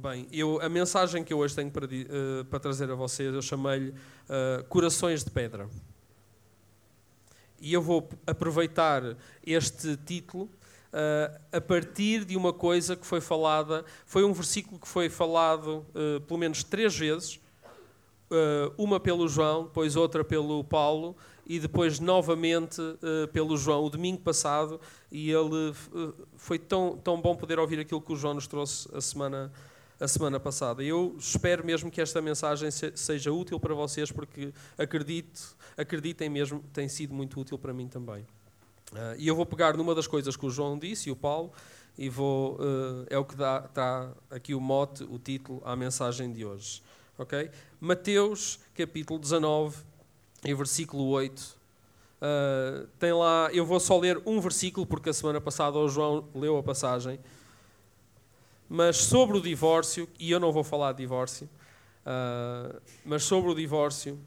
Bem, eu, a mensagem que eu hoje tenho para, uh, para trazer a vocês, eu chamei-lhe uh, Corações de Pedra. E eu vou aproveitar este título uh, a partir de uma coisa que foi falada, foi um versículo que foi falado pelo menos três vezes, uma pelo João, depois outra pelo Paulo, e depois novamente pelo João, o domingo passado, e ele foi tão, tão bom poder ouvir aquilo que o João nos trouxe a semana passada a semana passada. Eu espero mesmo que esta mensagem seja útil para vocês, porque acredito, acreditem mesmo, tem sido muito útil para mim também. Uh, e eu vou pegar numa das coisas que o João disse e o Paulo, e vou, uh, é o que dá tá aqui o mote, o título à mensagem de hoje. Ok? Mateus, capítulo 19, e versículo 8. Uh, ah, tem lá, eu vou só ler um versículo, porque a semana passada o João leu a passagem. Mas sobre o divórcio, e eu não vou falar de divórcio, uh, mas sobre o divórcio,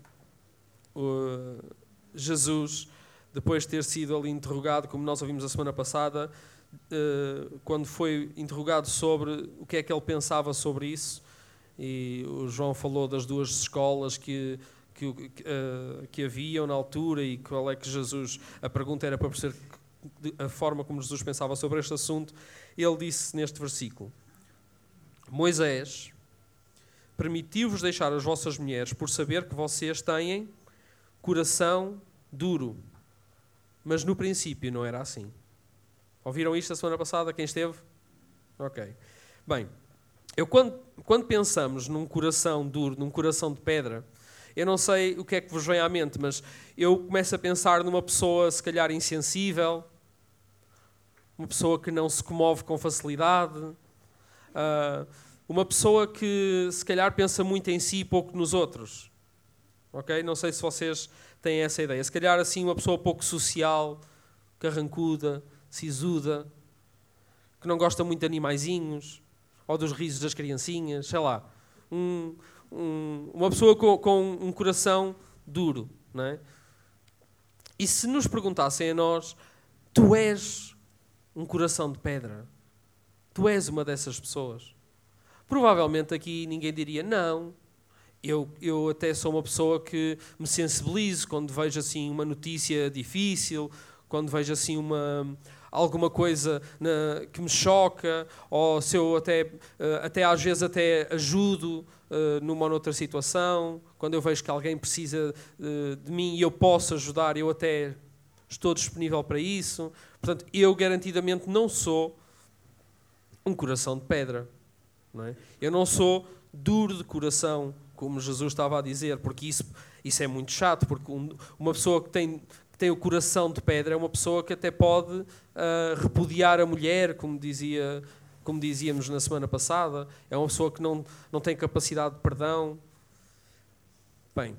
uh, Jesus, depois de ter sido ali interrogado, como nós ouvimos a semana passada, uh, quando foi interrogado sobre o que é que ele pensava sobre isso, e o João falou das duas escolas que, que, uh, que haviam na altura e qual é que Jesus. A pergunta era para perceber a forma como Jesus pensava sobre este assunto. Ele disse neste versículo: Moisés permitiu-vos deixar as vossas mulheres por saber que vocês têm coração duro. Mas no princípio não era assim. Ouviram isto a semana passada? Quem esteve? Ok. Bem, eu quando, quando pensamos num coração duro, num coração de pedra, eu não sei o que é que vos vem à mente, mas eu começo a pensar numa pessoa se calhar insensível, uma pessoa que não se comove com facilidade, Uh, uma pessoa que se calhar pensa muito em si e pouco nos outros. Ok? Não sei se vocês têm essa ideia. Se calhar assim uma pessoa pouco social, carrancuda, sisuda, que não gosta muito de animaizinhos, ou dos risos das criancinhas, sei lá. Um, um, uma pessoa com, com, um coração duro. Não é? E se nos perguntassem a nós, tu és um coração de pedra? Tu és uma dessas pessoas. Provavelmente aqui ninguém diria não. Eu, eu até sou uma pessoa que me sensibilizo quando vejo assim uma notícia difícil, quando vejo assim uma alguma coisa na, que me choca, ou se eu até, uh, até às vezes até ajudo uh, numa ou noutra situação, quando eu vejo que alguém precisa uh, de mim e eu posso ajudar, eu até estou disponível para isso. Portanto, eu garantidamente não sou um coração de pedra. Não é? Eu não sou duro de coração, como Jesus estava a dizer, porque isso, isso é muito chato, porque um, uma pessoa que tem, que tem o coração de pedra é uma pessoa que até pode uh, repudiar a mulher, como, dizia, como dizíamos na semana passada, é uma pessoa que não, não tem capacidade de perdão. Bem,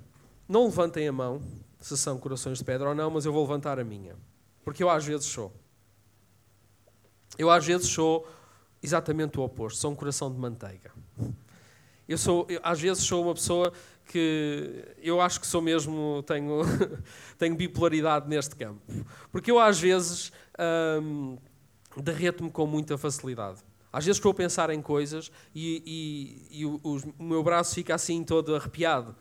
não levantem a mão se são corações de pedra ou não, mas eu vou levantar a minha, porque eu às vezes sou. Eu às vezes sou exatamente o oposto, sou um coração de manteiga. Eu sou, eu, às vezes sou uma pessoa que eu acho que sou mesmo, tenho, tenho bipolaridade neste campo. Porque eu às vezes hum, derreto-me com muita facilidade. Às vezes estou a pensar em coisas e, e, e o, o, meu braço fica assim todo arrepiado.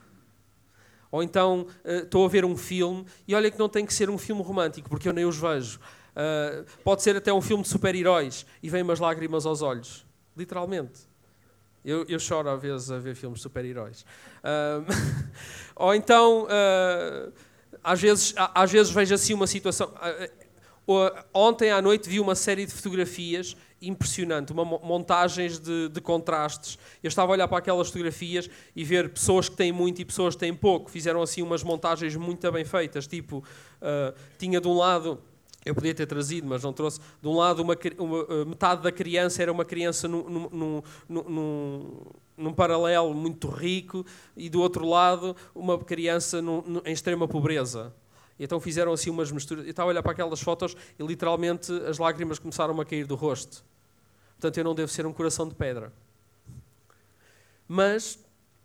Ou então uh, estou a ver um filme e olha que não tem que ser um filme romântico, porque eu nem os vejo. Uh, pode ser até um filme de super-heróis e vem umas lágrimas aos olhos. Literalmente. Eu, eu choro às vezes a ver filmes de super-heróis. Uh, ou então, uh, às, vezes, às vezes vejo assim uma situação. ontem à noite vi uma série de fotografias impressionante, uma montagens de, de, contrastes. Eu estava a olhar para aquelas fotografias e ver pessoas que têm muito e pessoas que têm pouco. Fizeram assim umas montagens muito bem feitas. Tipo, tinha de um lado eu podia ter trazido, mas não trouxe. De um lado, uma, uma, eh, metade da criança era uma criança num, num, num, num, paralelo muito rico, e do outro lado, uma criança em extrema pobreza. E então fizeram assim umas misturas. Eu estava a olhar para aquelas fotos e literalmente as lágrimas começaram a cair do rosto. Portanto, eu não devo ser um coração de pedra. Mas,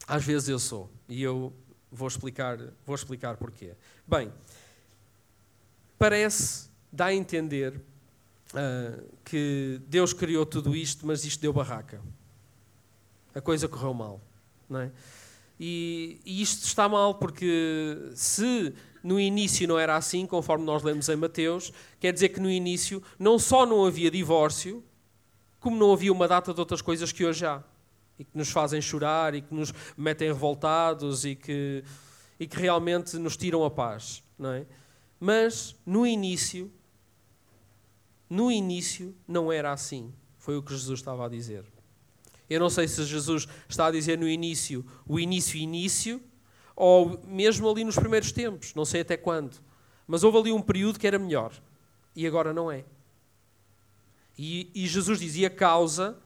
às vezes eu sou. E eu vou explicar, vou explicar porquê. Bem, parece dá a entender uh, que Deus criou tudo isto, mas isto deu barraca. a coisa correu mal. Não é? e, e isto está mal porque se no início não era assim, conforme nós lemos em Mateus, quer dizer que no início não só não havia divórcio, como não havia uma data de outras coisas que hoje há. E que nos fazem chorar e que nos metem revoltados e que, e que realmente nos tiram a paz. Não é? Mas no início, no início não era assim. Foi o que Jesus estava a dizer. Eu não sei se Jesus está a dizer no início, o início, início, ou mesmo ali nos primeiros tempos, não sei até quando. Mas houve ali um período que era melhor e agora não é. E, e Jesus dizia: a causa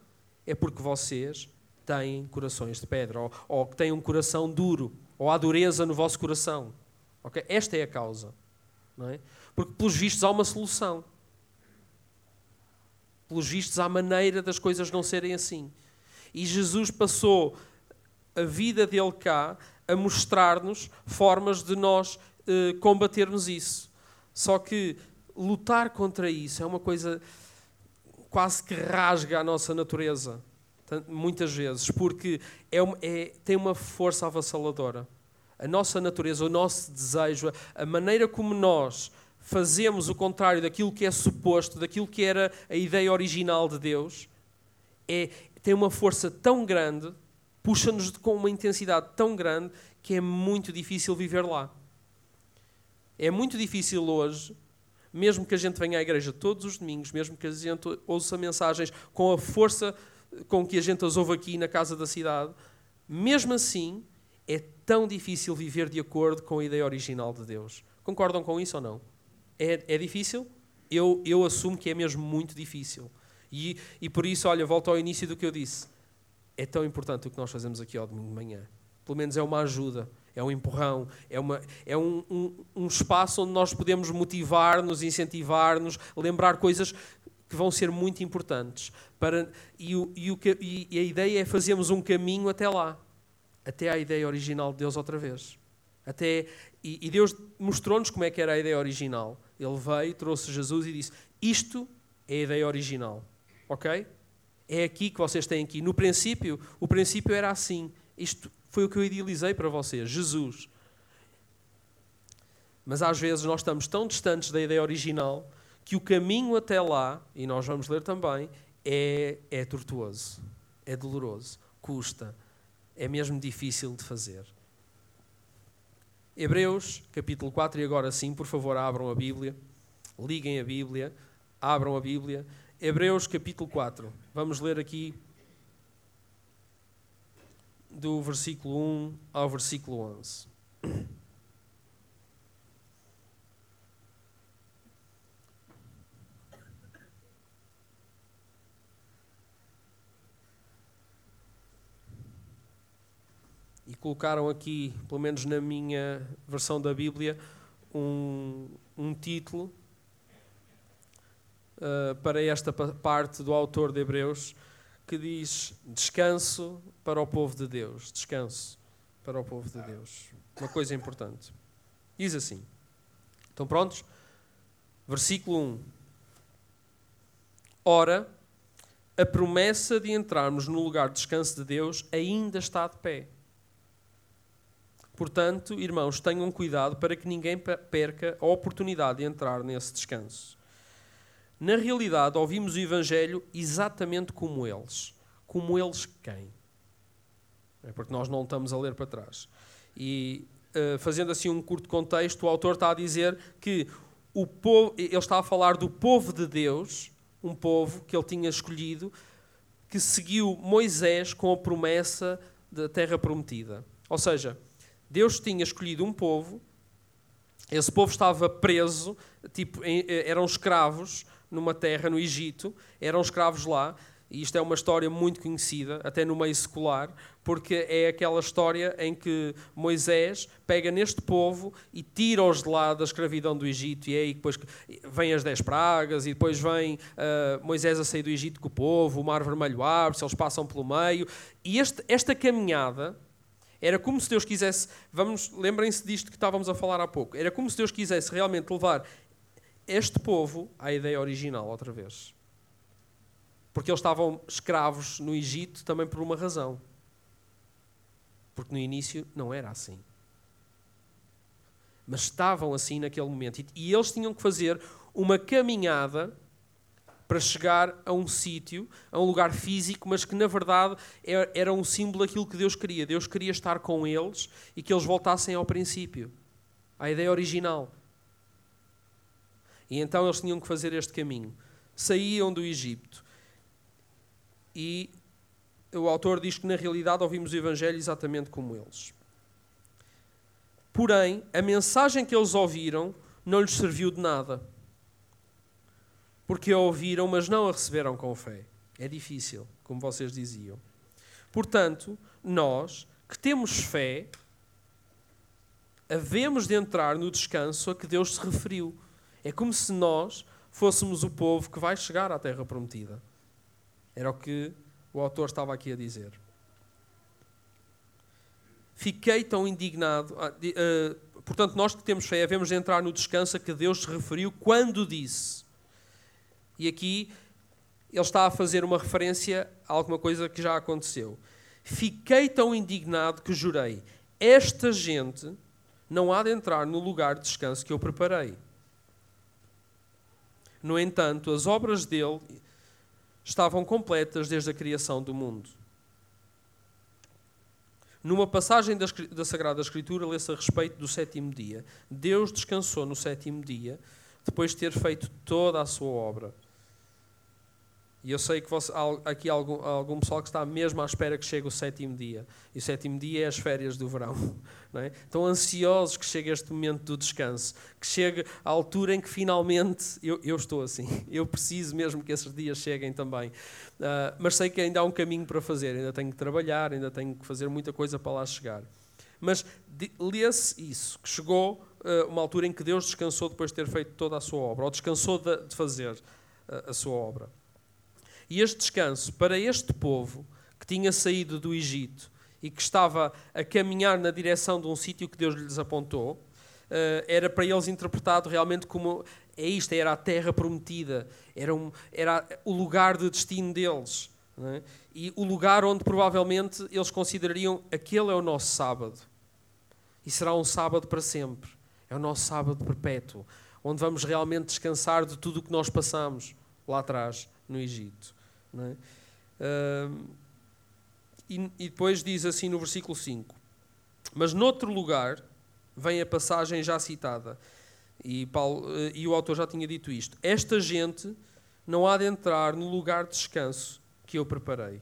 é porque vocês têm corações de pedra, ou, ou têm um coração duro, ou há dureza no vosso coração. Okay? Esta é a causa. Não é? Porque, pelos vistos, há uma solução. Pelos vistos, há maneira das coisas não serem assim. E Jesus passou a vida dele cá a mostrar-nos formas de nós eh, combatermos isso. Só que lutar contra isso é uma coisa quase que rasga a nossa natureza, muitas vezes, porque é, é, tem uma força avassaladora. A nossa natureza, o nosso desejo, a maneira como nós fazemos o contrário daquilo que é suposto, daquilo que era a ideia original de Deus, é, tem uma força tão grande puxa-nos com uma intensidade tão grande que é muito difícil viver lá. É muito difícil hoje, mesmo que a gente venha à igreja todos os domingos, mesmo que a gente ouça mensagens com a força com que a gente as ouve aqui na casa da cidade, mesmo assim é tão difícil viver de acordo com a ideia original de Deus. Concordam com isso ou não? É, é difícil? Eu, eu assumo que é mesmo muito difícil. E, e por isso, olha, volto ao início do que eu disse é tão importante o que nós fazemos aqui ao domingo de manhã. Pelo menos é uma ajuda, é um empurrão, é, uma, é um, um, um espaço onde nós podemos motivar-nos, incentivar-nos, lembrar coisas que vão ser muito importantes. Para, e, o, e, o, e a ideia é fazermos um caminho até lá, até à ideia original de Deus outra vez. Até, e, e Deus mostrou-nos como é que era a ideia original. Ele veio, trouxe Jesus e disse: Isto é a ideia original. Ok? é aqui que vocês têm aqui. No princípio, o princípio era assim. Isto foi o que eu idealizei para vocês, Jesus. Mas às vezes nós estamos tão distantes da ideia original que o caminho até lá, e nós vamos ler também, é, é tortuoso, é doloroso, custa, é mesmo difícil de fazer. Hebreus, capítulo 4, e agora sim, por favor, abram a Bíblia, liguem a Bíblia, abram a Bíblia. Hebreus capítulo 4. Vamos ler aqui do versículo 1 ao versículo 11. Colocaram aqui, pelo menos na minha versão da Bíblia, um, um título uh, para esta parte do autor de Hebreus que diz descanso para o povo de Deus. Descanso para o povo de Deus. Uma coisa importante. Diz assim. Estão prontos? Versículo 1. Ora, a promessa de entrarmos no lugar de descanso de Deus ainda está de pé. Portanto, irmãos, tenham cuidado para que ninguém perca a oportunidade de entrar nesse descanso. Na realidade, ouvimos o Evangelho exatamente como eles. Como eles quem? É porque nós não estamos a ler para trás. E uh, fazendo assim um curto contexto, o autor está a dizer que o povo, ele está a falar do povo de Deus, um povo que ele tinha escolhido, que seguiu Moisés com a promessa da terra prometida. Ou seja, Deus tinha escolhido um povo, esse povo estava preso, tipo, eh, eram escravos, numa terra no Egito, eram escravos lá, e isto é uma história muito conhecida, até no meio secular, porque é aquela história em que Moisés pega neste povo e tira-os de lá da escravidão do Egito, e é aí depois vem as dez pragas, e depois vem uh, Moisés a sair do Egito com o povo, o mar vermelho abre-se, eles passam pelo meio, e este, esta caminhada era como se Deus quisesse, vamos, lembrem-se disto que estávamos a falar há pouco, era como se Deus quisesse realmente levar este povo à ideia original outra vez. Porque eles estavam escravos no Egito também por uma razão. Porque no início não era assim. Mas estavam assim naquele momento. E eles tinham que fazer uma caminhada para chegar a um sítio, a um lugar físico, mas que na verdade era um símbolo daquilo que Deus queria. Deus queria estar com eles e que eles voltassem ao princípio, à ideia original. E então eles tinham que fazer este caminho. Saíam do Egito. E o autor diz que na realidade ouvimos o Evangelho exatamente como eles. Porém, a mensagem que eles ouviram não lhes serviu de nada porque a ouviram, mas não a receberam com fé. É difícil, como vocês diziam. Portanto, nós que temos fé, havemos de entrar no descanso a que Deus se referiu. É como se nós fôssemos o povo que vai chegar à terra prometida. Era o que o autor estava aqui a dizer. Fiquei tão indignado. Ah, uh, portanto, nós que temos fé, havemos de entrar no descanso a que Deus se referiu quando disse e aqui ele está a fazer uma referência a alguma coisa que já aconteceu. Fiquei tão indignado que jurei: esta gente não há de entrar no lugar de descanso que eu preparei. No entanto, as obras dele estavam completas desde a criação do mundo. Numa passagem da Sagrada Escritura, lê-se a respeito do sétimo dia. Deus descansou no sétimo dia, depois de ter feito toda a sua obra. E eu sei que você, há aqui algum, algum pessoal que está mesmo à espera que chegue o sétimo dia. E o sétimo dia é as férias do verão. Não é? Estão ansiosos que chegue este momento do descanso. Que chegue a altura em que finalmente. Eu, eu estou assim. Eu preciso mesmo que esses dias cheguem também. Uh, mas sei que ainda há um caminho para fazer. Ainda tenho que trabalhar, ainda tenho que fazer muita coisa para lá chegar. Mas lê-se isso, que chegou uh, uma altura em que Deus descansou depois de ter feito toda a sua obra, ou descansou de, de fazer uh, a sua obra. E este descanso para este povo que tinha saído do Egito e que estava a caminhar na direção de um sítio que Deus lhes apontou, eh, era para eles interpretado realmente como é isto, era a terra prometida, era, um, era o lugar de destino deles. É? E o lugar onde provavelmente eles considerariam aquele é o nosso sábado. E será um sábado para sempre. É o nosso sábado perpétuo, onde vamos realmente descansar de tudo o que nós passamos lá atrás no Egito. É? E, e depois diz assim no versículo 5: Mas noutro lugar vem a passagem já citada, e, Paulo, uh, e o autor já tinha dito isto: Esta gente não há de entrar no lugar de descanso que eu preparei.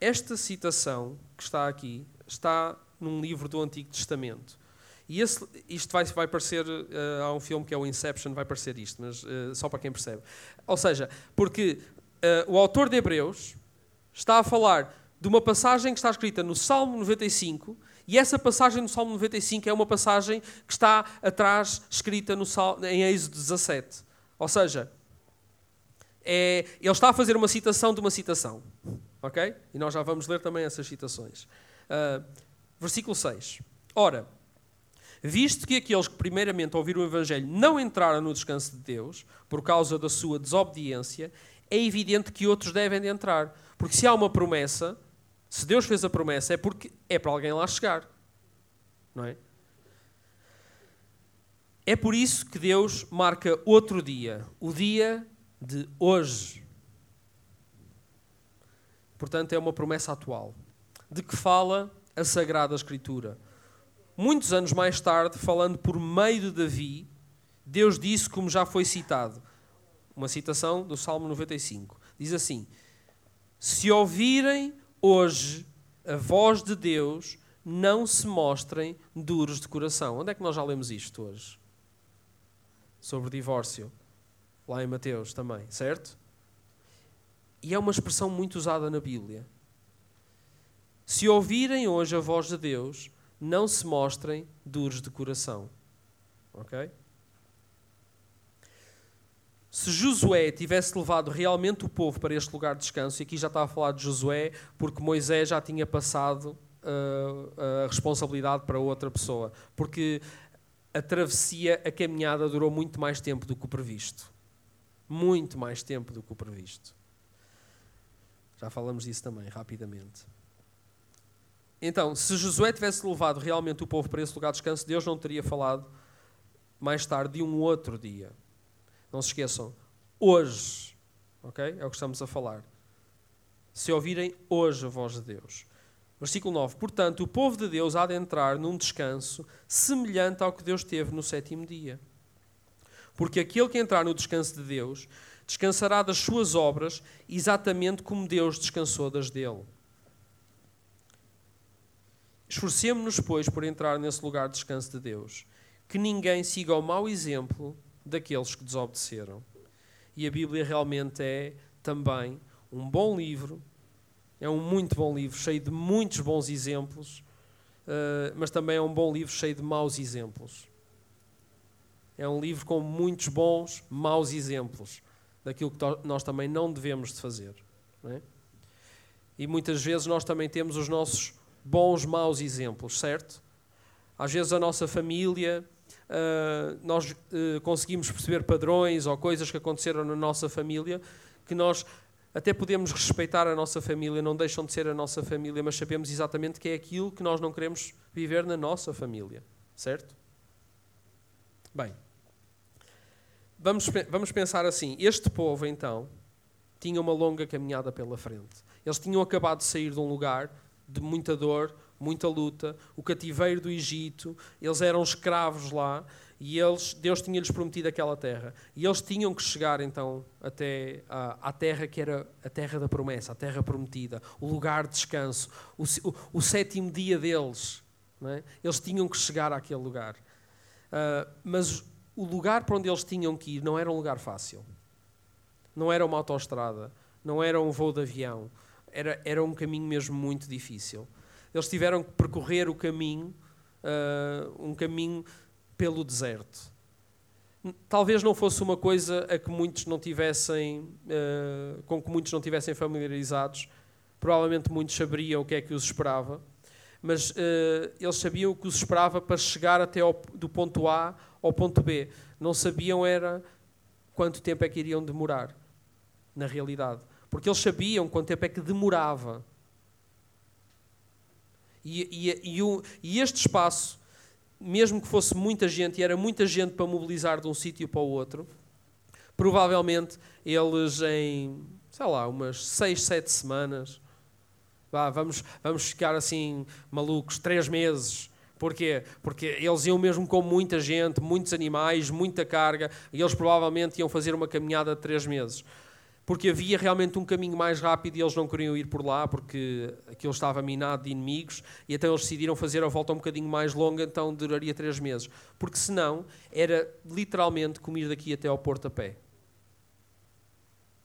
Esta citação que está aqui está num livro do Antigo Testamento. E esse, isto vai, vai parecer. Uh, há um filme que é o Inception, vai parecer isto, mas uh, só para quem percebe. Ou seja, porque uh, o autor de Hebreus está a falar de uma passagem que está escrita no Salmo 95, e essa passagem no Salmo 95 é uma passagem que está atrás, escrita no Salmo, em Êxodo 17. Ou seja, é, ele está a fazer uma citação de uma citação. Ok? E nós já vamos ler também essas citações. Uh, versículo 6. Ora, visto que aqueles que primeiramente ouviram o Evangelho não entraram no descanso de Deus, por causa da sua desobediência, é evidente que outros devem de entrar. Porque se há uma promessa, se Deus fez a promessa, é porque é para alguém lá chegar. Não é? É por isso que Deus marca outro dia, o dia de hoje. Portanto, é uma promessa atual. De que fala a Sagrada Escritura. Muitos anos mais tarde, falando por meio de Davi, Deus disse, como já foi citado, uma citação do Salmo 95. Diz assim: Se ouvirem hoje a voz de Deus, não se mostrem duros de coração. Onde é que nós já lemos isto hoje? Sobre divórcio. Lá em Mateus também, certo? E é uma expressão muito usada na Bíblia. Se ouvirem hoje a voz de Deus, não se mostrem duros de coração. Ok? se Josué tivesse levado realmente o povo para este lugar de descanso, e aqui já estava a falar de Josué, porque Moisés já tinha passado uh, a responsabilidade para outra pessoa, porque a travessia, a caminhada durou muito mais tempo do que o previsto. Muito mais tempo do que o previsto. Já falamos disso também, rapidamente. Então, se Josué tivesse levado realmente o povo para esse lugar de descanso, Deus não teria falado mais tarde de um outro dia. Não se esqueçam, hoje, ok? É o que estamos a falar. Se ouvirem hoje a voz de Deus. Versículo 9: Portanto, o povo de Deus há de entrar num descanso semelhante ao que Deus teve no sétimo dia. Porque aquele que entrar no descanso de Deus descansará das suas obras, exatamente como Deus descansou das dele. Esforcemos-nos, pois, por entrar nesse lugar de descanso de Deus. Que ninguém siga o mau exemplo daqueles que desobedeceram. E a Bíblia realmente é também um bom livro, é um muito bom livro, cheio de muitos bons exemplos, uh, mas também é um bom livro cheio de maus exemplos. É um livro com muitos bons, maus exemplos daquilo que nós também não devemos de fazer. É? E muitas vezes nós também temos os nossos bons, maus exemplos, certo? Às vezes a nossa família, uh, nós uh, conseguimos perceber padrões ou coisas que aconteceram na nossa família que nós até podemos respeitar a nossa família, não deixam de ser a nossa família, mas sabemos exatamente que é aquilo que nós não queremos viver na nossa família, certo? Bem, vamos, vamos pensar assim: este povo, então, tinha uma longa caminhada pela frente. Eles tinham acabado de sair de um lugar de muita dor, muita luta, o cativeiro do Egito, eles eram escravos lá e eles, Deus tinha-lhes prometido aquela terra. E eles tinham que chegar então até à, à, terra que era a terra da promessa, a terra prometida, o lugar de descanso, o, o, o sétimo dia deles. É? Eles tinham que chegar àquele lugar. Uh, mas o lugar para onde eles tinham que ir não era um lugar fácil. Não era uma autoestrada, não era um voo de avião. Era, era um caminho mesmo muito difícil. Eles tiveram que percorrer o caminho, uh, um caminho pelo deserto. Talvez não fosse uma coisa a que muitos não tivessem, uh, com que muitos não tivessem familiarizados. Provavelmente muitos saberiam o que é que os esperava, mas uh, eles sabiam o que os esperava para chegar até ao, do ponto A ao ponto B. Não sabiam era quanto tempo é que iriam demorar, na realidade. Porque eles sabiam quanto tempo é que demorava. E, e, e, e este espaço, mesmo que fosse muita gente, e era muita gente para mobilizar de um sítio para o outro, provavelmente eles em, sei lá, umas seis, sete semanas, vá, vamos, vamos ficar assim malucos, três meses, Porquê? Porque eles iam mesmo com muita gente, muitos animais, muita carga, e eles provavelmente iam fazer uma caminhada de três meses. Porque havia realmente um caminho mais rápido e eles não queriam ir por lá porque aquilo estava minado de inimigos e então eles decidiram fazer a volta um bocadinho mais longa, então duraria três meses. Porque senão era literalmente comer daqui até ao Porto a pé.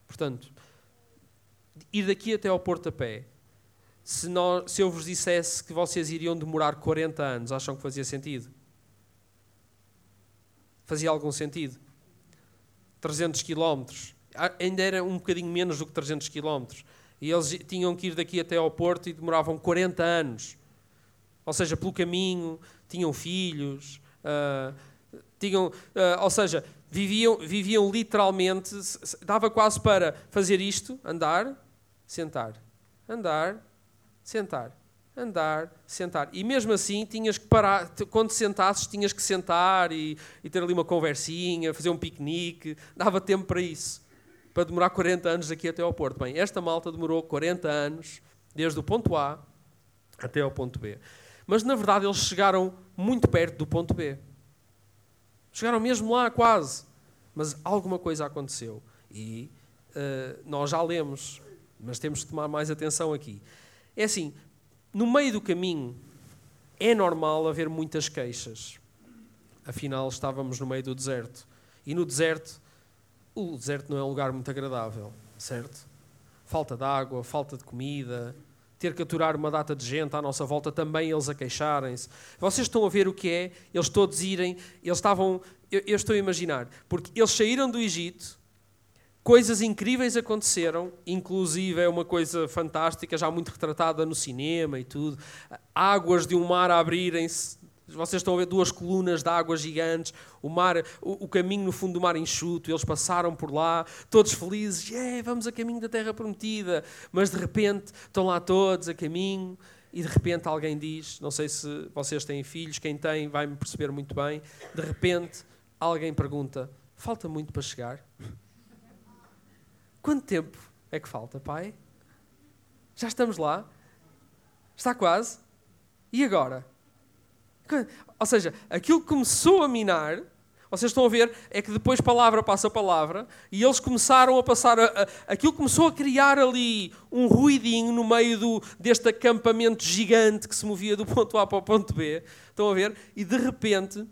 Portanto, ir daqui até ao Porto a pé se, nós, se eu vos dissesse que vocês iriam demorar 40 anos, acham que fazia sentido? Fazia algum sentido? 300 quilómetros. Ainda era um bocadinho menos do que 300 quilómetros. E eles tinham que ir daqui até ao Porto e demoravam 40 anos. Ou seja, pelo caminho, tinham filhos, uh, tinham, uh, ou seja, viviam, viviam literalmente, dava quase para fazer isto, andar, sentar, andar, sentar. Andar, sentar. E mesmo assim, tinhas que parar, quando sentasses, tinhas que sentar e, e ter ali uma conversinha, fazer um piquenique. Dava tempo para isso. Para demorar 40 anos aqui até ao Porto. Bem, esta malta demorou 40 anos, desde o ponto A até ao ponto B. Mas na verdade, eles chegaram muito perto do ponto B. Chegaram mesmo lá, quase. Mas alguma coisa aconteceu. E uh, nós já lemos, mas temos de tomar mais atenção aqui. É assim, no meio do caminho é normal haver muitas queixas. Afinal, estávamos no meio do deserto. E no deserto, o deserto não é um lugar muito agradável, certo? Falta de água, falta de comida, ter que aturar uma data de gente à nossa volta, também eles a queixarem-se. Vocês estão a ver o que é? Eles todos irem, eles estavam, eu, eu estou a imaginar, porque eles saíram do Egito, coisas incríveis aconteceram, inclusive é uma coisa fantástica, já muito retratada no cinema e tudo. Águas de um mar a abrirem-se. Vocês estão a ver duas colunas de águas gigantes, o mar, o, o, caminho no fundo do mar enxuto, eles passaram por lá, todos felizes, yeah, vamos a caminho da terra prometida, mas de repente estão lá todos a caminho e de repente alguém diz, não sei se vocês têm filhos, quem tem vai me perceber muito bem, de repente alguém pergunta: falta muito para chegar? Quanto tempo é que falta, pai? Já estamos lá? Está quase? E agora? Ou seja, aquilo começou a minar vocês estão a ver, é que depois palavra passa palavra e eles começaram a passar. A, a, aquilo começou a criar ali um ruidinho no meio do, deste acampamento gigante que se movia do ponto A para o ponto B. Estão a ver? E de repente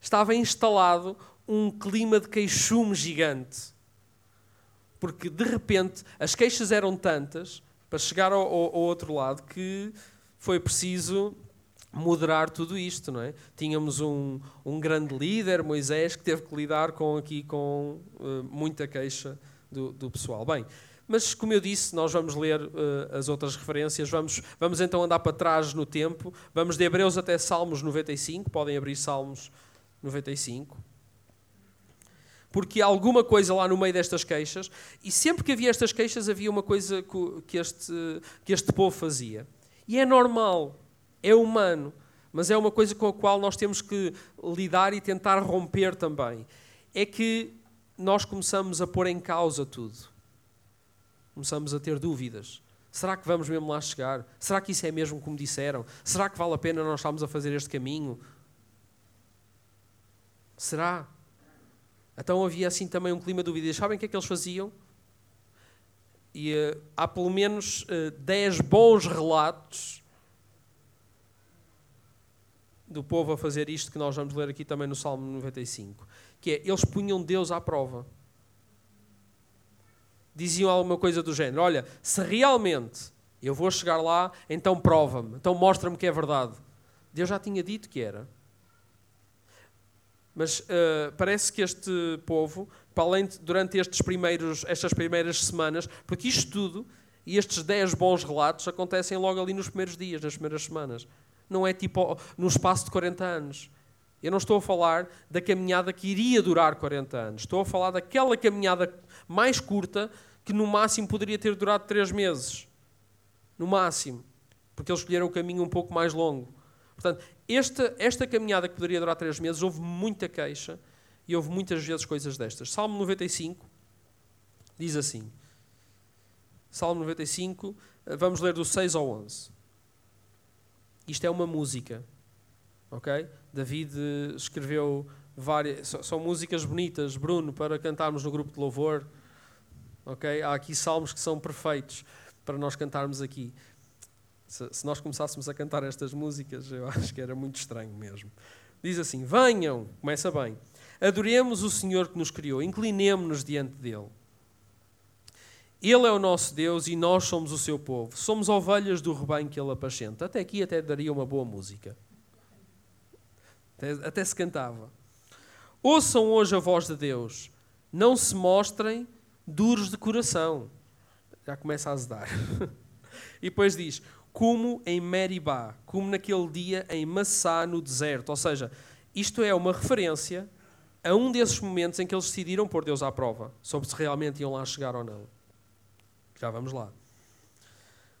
estava instalado um clima de queixume gigante. Porque de repente as queixas eram tantas para chegar ao, ao outro lado que foi preciso moderar tudo isto, não é? Tínhamos um, um grande líder, Moisés, que teve que lidar com aqui com uh, muita queixa do, do, pessoal. Bem, mas como eu disse, nós vamos ler uh, as outras referências, vamos, vamos então andar para trás no tempo, vamos de Hebreus até Salmos 95, podem abrir Salmos 95. Porque alguma coisa lá no meio destas queixas, e sempre que havia estas queixas havia uma coisa que este, que este povo fazia. E é normal, é humano, mas é uma coisa com a qual nós temos que lidar e tentar romper também. É que nós começamos a pôr em causa tudo. Começamos a ter dúvidas. Será que vamos mesmo lá chegar? Será que isso é mesmo como disseram? Será que vale a pena nós estarmos a fazer este caminho? Será? Então havia assim também um clima de dúvidas. Sabem o que é que eles faziam? E uh, há pelo menos uh, 10 bons relatos do povo a fazer isto que nós vamos ler aqui também no Salmo 95, que é, eles punham Deus à prova. Diziam alguma coisa do género, olha, se realmente eu vou chegar lá, então prova-me, então mostra-me que é verdade. Deus já tinha dito que era. Mas uh, parece que este povo, para além de, durante estes primeiros, estas primeiras semanas, porque isto tudo, e estes 10 bons relatos, acontecem logo ali nos primeiros dias, nas primeiras semanas não é tipo no espaço de 40 anos. Eu não estou a falar da caminhada que iria durar 40 anos. Estou a falar daquela caminhada mais curta que no máximo poderia ter durado 3 meses. No máximo. Porque eles escolheram o caminho um pouco mais longo. Portanto, esta, esta caminhada que poderia durar 3 meses, houve muita queixa e houve muitas vezes coisas destas. Salmo 95 diz assim. Salmo 95, vamos ler do 6 ao 11. Isto é uma música, ok? David escreveu várias, são músicas bonitas, Bruno, para cantarmos no grupo de louvor, ok? Há aqui salmos que são perfeitos para nós cantarmos aqui. Se, se nós começássemos a cantar estas músicas, eu acho que era muito estranho mesmo. Diz assim: Venham, começa bem, adoremos o Senhor que nos criou, inclinemos-nos diante dele. Ele é o nosso Deus e nós somos o seu povo. Somos ovelhas do rebanho que ele apacenta. Até aqui até daria uma boa música. Até, até se cantava. Ouçam hoje a voz de Deus. Não se mostrem duros de coração. Já começa a azedar. e depois diz: como em Meribá, como naquele dia em Massá, no deserto. Ou seja, isto é uma referência a um desses momentos em que eles decidiram pôr Deus à prova sobre se realmente iam lá chegar ou não. Já vamos lá.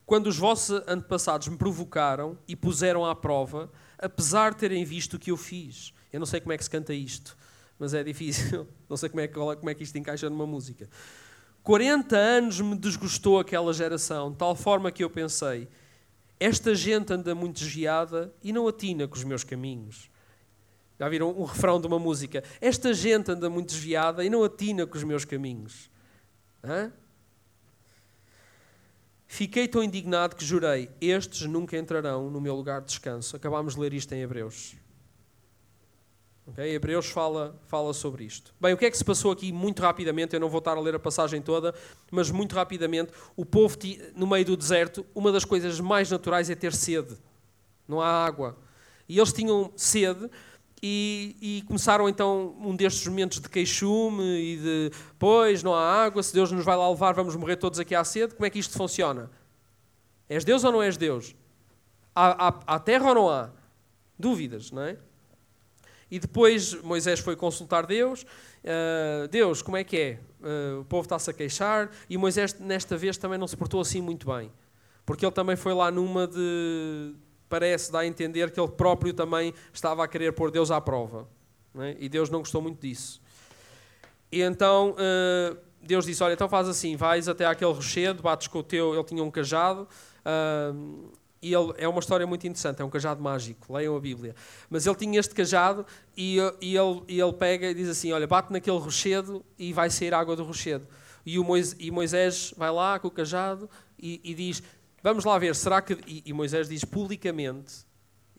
Quando os vossos antepassados me provocaram e puseram à prova, apesar de terem visto o que eu fiz. Eu não sei como é que se canta isto, mas é difícil. Não sei como é que, como é que isto encaixa numa música. 40 anos me desgostou aquela geração, de tal forma que eu pensei: esta gente anda muito desviada e não atina com os meus caminhos. Já viram um refrão de uma música? Esta gente anda muito desviada e não atina com os meus caminhos. Hã? Fiquei tão indignado que jurei: estes nunca entrarão no meu lugar de descanso. Acabámos de ler isto em Hebreus. Okay? Hebreus fala, fala sobre isto. Bem, o que é que se passou aqui muito rapidamente? Eu não vou estar a ler a passagem toda, mas muito rapidamente. O povo, no meio do deserto, uma das coisas mais naturais é ter sede. Não há água. E eles tinham sede e, e, começaram então um destes momentos de queixume e de pois não há água, se Deus nos vai lá levar, vamos morrer todos aqui à sede. Como é que isto funciona? És Deus ou não és Deus? Há, há, há terra ou não há? Dúvidas, não é? E depois Moisés foi consultar Deus. Uh, Deus, como é que é? Uh, o povo está-se a queixar. E Moisés, nesta vez, também não se portou assim muito bem. Porque ele também foi lá numa de. Parece dar a entender que ele próprio também estava a querer pôr Deus à prova. É? E Deus não gostou muito disso. E então uh, Deus disse: Olha, então faz assim, vais até aquele rochedo, bates com o teu. Ele tinha um cajado. Uh, e ele, é uma história muito interessante, é um cajado mágico, leiam a Bíblia. Mas ele tinha este cajado e, e, ele, e ele pega e diz assim: Olha, bate naquele rochedo e vai sair água do rochedo. E, o Moisés, e Moisés vai lá com o cajado e, e diz: Vamos lá ver, será que. E, e Moisés diz publicamente,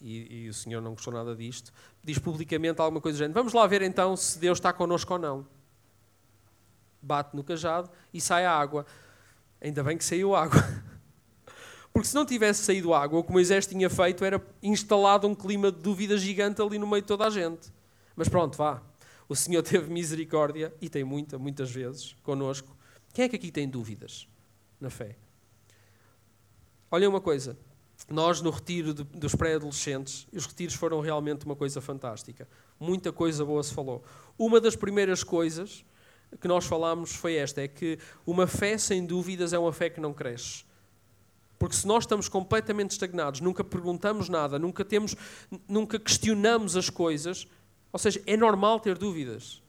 e, e, o Senhor não gostou nada disto, diz publicamente alguma coisa do género: Vamos lá ver então se Deus está connosco ou não. Bate no cajado e sai a água. Ainda bem que saiu água. Porque se não tivesse saído água, o que Moisés tinha feito era instalado um clima de dúvida gigante ali no meio de toda a gente. Mas pronto, vá. O Senhor teve misericórdia, e tem muita, muitas vezes, conosco. Quem é que aqui tem dúvidas na fé? Olha uma coisa. Nós, no retiro de, dos pré-adolescentes, os retiros foram realmente uma coisa fantástica. Muita coisa boa se falou. Uma das primeiras coisas que nós falámos foi esta: é que uma fé sem dúvidas é uma fé que não cresce. Porque se nós estamos completamente estagnados, nunca perguntamos nada, nunca temos, nunca questionamos as coisas, ou seja, é normal ter dúvidas.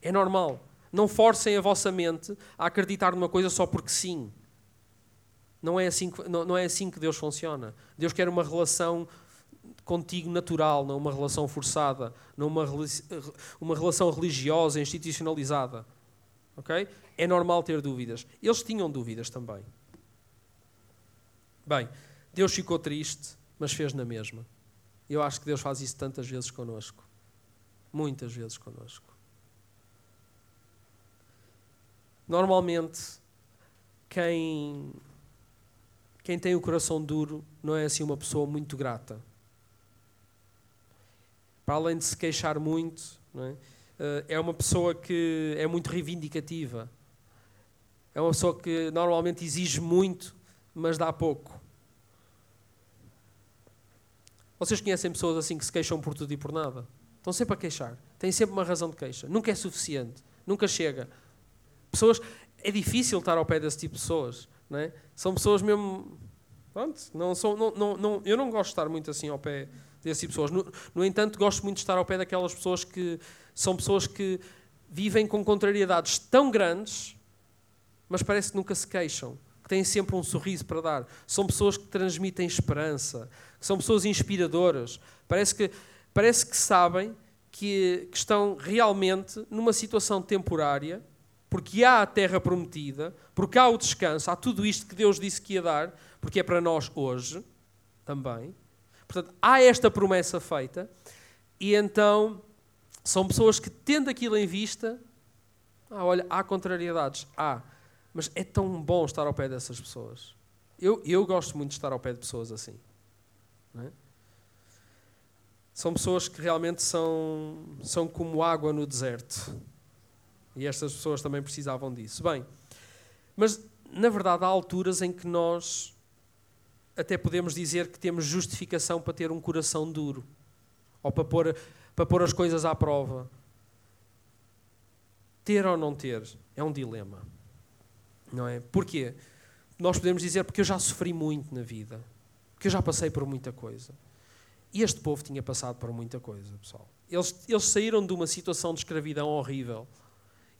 É normal. Não forcem a vossa mente a acreditar numa coisa só porque sim. Não é assim que, não, não é assim que Deus funciona. Deus quer uma relação contigo natural, não uma relação forçada, não uma, uma relação religiosa, institucionalizada. Ok? É normal ter dúvidas. Eles tinham dúvidas também. Bem, Deus ficou triste, mas fez na mesma. Eu acho que Deus faz isso tantas vezes connosco. Muitas vezes connosco. Normalmente, quem, quem tem o coração duro não é assim uma pessoa muito grata. Para além de se queixar muito, é? Eh, é uma pessoa que é muito reivindicativa. É uma pessoa que normalmente exige muito mas dá pouco. Vocês conhecem pessoas assim que se queixam por tudo e por nada? Estão sempre a queixar. Têm sempre uma razão de queixa. Nunca é suficiente. Nunca chega. Pessoas. É difícil estar ao pé desse tipo de pessoas. Não é? São pessoas mesmo. Pronto, não são, não, não, não, eu não gosto de estar muito assim ao pé desse tipo pessoas. No, no entanto, gosto muito de estar ao pé daquelas pessoas que são pessoas que vivem com contrariedades tão grandes, mas parece que nunca se queixam que têm sempre um sorriso para dar. São pessoas que transmitem esperança, que são pessoas inspiradoras. Parece que, parece que sabem que, que estão realmente numa situação temporária, porque há a terra prometida, porque há o descanso, há tudo isto que Deus disse que ia dar, porque é para nós hoje também. Portanto, há esta promessa feita, e então são pessoas que, tendo aquilo em vista, ah, olha, há contrariedades, há. Mas é tão bom estar ao pé dessas pessoas. Eu, eu gosto muito de estar ao pé de pessoas assim. É? São pessoas que realmente são, são como água no deserto. E estas pessoas também precisavam disso. Bem, mas na verdade há alturas em que nós até podemos dizer que temos justificação para ter um coração duro ou para pôr, para pôr as coisas à prova. Ter ou não ter é um dilema. Não é? Porquê? Nós podemos dizer porque eu já sofri muito na vida, porque eu já passei por muita coisa. E este povo tinha passado por muita coisa, pessoal. Eles, eles saíram de uma situação de escravidão horrível.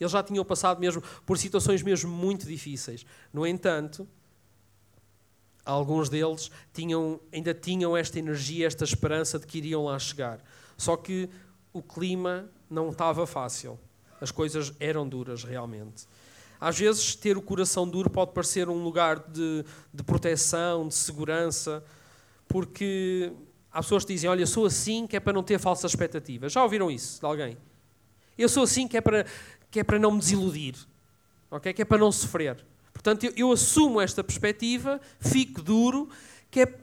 Eles já tinham passado mesmo por situações mesmo muito difíceis. No entanto, alguns deles tinham, ainda tinham esta energia, esta esperança de que iriam lá chegar. Só que o clima não estava fácil. As coisas eram duras realmente. Às vezes, ter o coração duro pode parecer um lugar de, de proteção, de segurança, porque há pessoas que dizem: Olha, eu sou assim que é para não ter falsas expectativas. Já ouviram isso de alguém? Eu sou assim que é para, que é para não me desiludir, okay? que é para não sofrer. Portanto, eu, eu assumo esta perspectiva, fico duro, que é,